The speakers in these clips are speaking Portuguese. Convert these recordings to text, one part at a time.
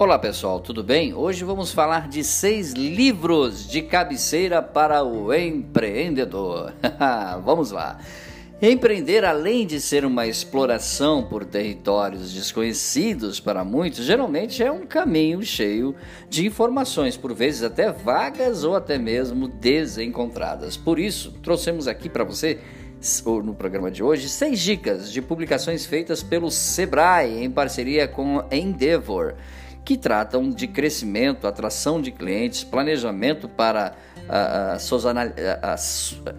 Olá pessoal, tudo bem? Hoje vamos falar de seis livros de cabeceira para o empreendedor. vamos lá. Empreender, além de ser uma exploração por territórios desconhecidos para muitos, geralmente é um caminho cheio de informações, por vezes até vagas ou até mesmo desencontradas. Por isso, trouxemos aqui para você no programa de hoje, seis dicas de publicações feitas pelo Sebrae em parceria com Endeavor que tratam de crescimento, atração de clientes, planejamento para a, a, a,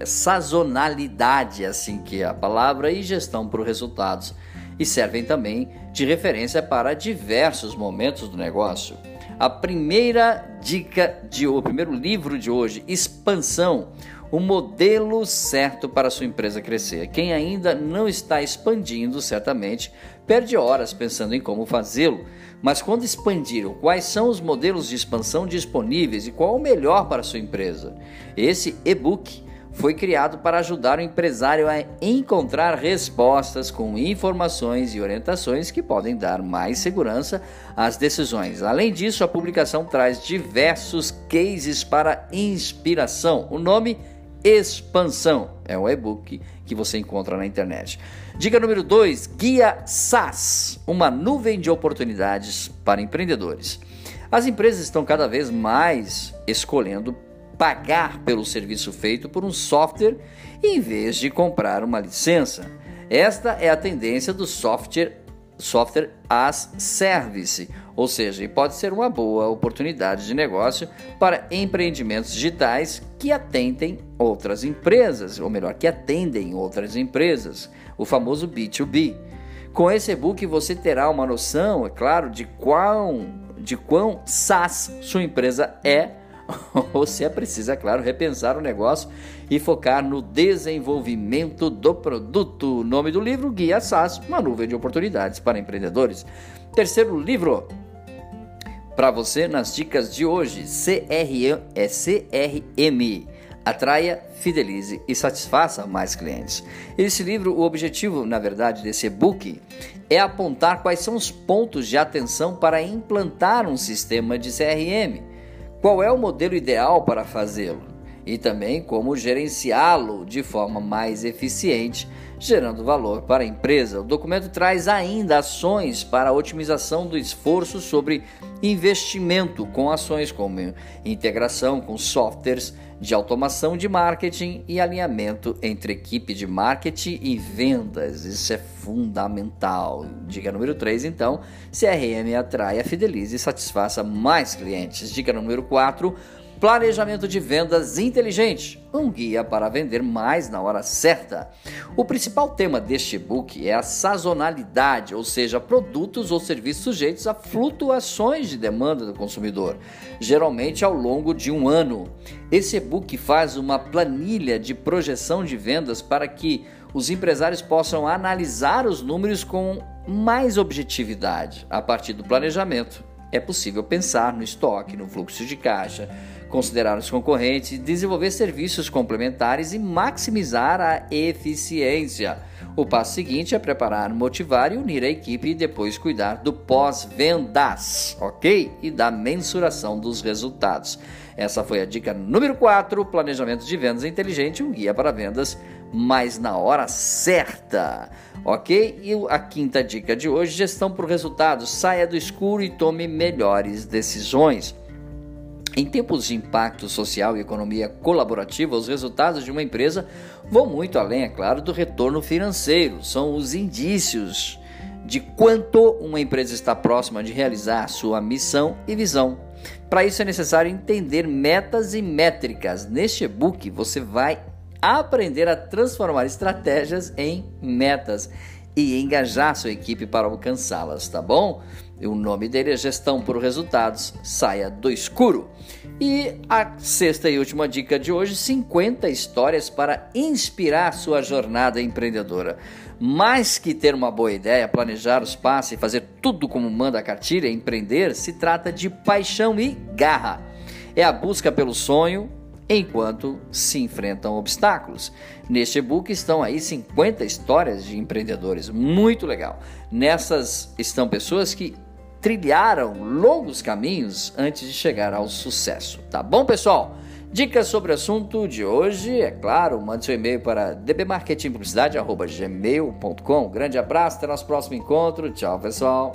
sazonalidade, assim que é a palavra, e gestão por resultados. E servem também de referência para diversos momentos do negócio. A primeira dica de o primeiro livro de hoje, Expansão, o modelo certo para sua empresa crescer. Quem ainda não está expandindo, certamente, perde horas pensando em como fazê-lo. Mas quando expandiram, quais são os modelos de expansão disponíveis e qual o melhor para sua empresa? Esse e-book foi criado para ajudar o empresário a encontrar respostas com informações e orientações que podem dar mais segurança às decisões. Além disso, a publicação traz diversos cases para inspiração. O nome Expansão é um e-book que você encontra na internet. Dica número 2: Guia SaaS uma nuvem de oportunidades para empreendedores. As empresas estão cada vez mais escolhendo pagar pelo serviço feito por um software em vez de comprar uma licença. Esta é a tendência do software software as service, ou seja, pode ser uma boa oportunidade de negócio para empreendimentos digitais que atendem outras empresas, ou melhor, que atendem outras empresas, o famoso B2B. Com esse e-book você terá uma noção, é claro, de quão de quão SaaS sua empresa é Você precisa, claro, repensar o negócio e focar no desenvolvimento do produto. O nome do livro, Guia SaaS, uma nuvem de oportunidades para empreendedores. Terceiro livro para você nas dicas de hoje, CRM, é CRM. Atraia, fidelize e satisfaça mais clientes. Esse livro, o objetivo, na verdade, desse e-book é apontar quais são os pontos de atenção para implantar um sistema de CRM qual é o modelo ideal para fazê-lo e também como gerenciá-lo de forma mais eficiente, gerando valor para a empresa. O documento traz ainda ações para a otimização do esforço sobre investimento, com ações como integração com softwares de automação de marketing e alinhamento entre equipe de marketing e vendas. Isso é fundamental. Dica número 3, então, CRM atraia, fidelize e satisfaça mais clientes. Dica número 4, Planejamento de vendas inteligente, um guia para vender mais na hora certa. O principal tema deste e-book é a sazonalidade, ou seja, produtos ou serviços sujeitos a flutuações de demanda do consumidor, geralmente ao longo de um ano. Esse e-book faz uma planilha de projeção de vendas para que os empresários possam analisar os números com mais objetividade a partir do planejamento é possível pensar no estoque, no fluxo de caixa, considerar os concorrentes, desenvolver serviços complementares e maximizar a eficiência. O passo seguinte é preparar, motivar e unir a equipe e depois cuidar do pós-vendas, ok? E da mensuração dos resultados. Essa foi a dica número 4: planejamento de vendas inteligente, um guia para vendas, mas na hora certa. Ok? E a quinta dica de hoje: gestão por resultados. Saia do escuro e tome melhores decisões. Em tempos de impacto social e economia colaborativa, os resultados de uma empresa vão muito além, é claro, do retorno financeiro. São os indícios de quanto uma empresa está próxima de realizar sua missão e visão. Para isso é necessário entender metas e métricas. Neste e-book você vai aprender a transformar estratégias em metas e engajar sua equipe para alcançá-las, tá bom? O nome dele é Gestão por Resultados, saia do escuro. E a sexta e última dica de hoje: 50 histórias para inspirar sua jornada empreendedora. Mais que ter uma boa ideia, planejar os passos e fazer tudo como manda a cartilha, empreender se trata de paixão e garra. É a busca pelo sonho, enquanto se enfrentam obstáculos. Neste e-book estão aí 50 histórias de empreendedores, muito legal. Nessas estão pessoas que trilharam longos caminhos antes de chegar ao sucesso. Tá bom, pessoal? Dicas sobre o assunto de hoje, é claro, mande seu e-mail para dbmarketingpublicidade.gmail.com. Grande abraço, até nosso próximo encontro. Tchau, pessoal.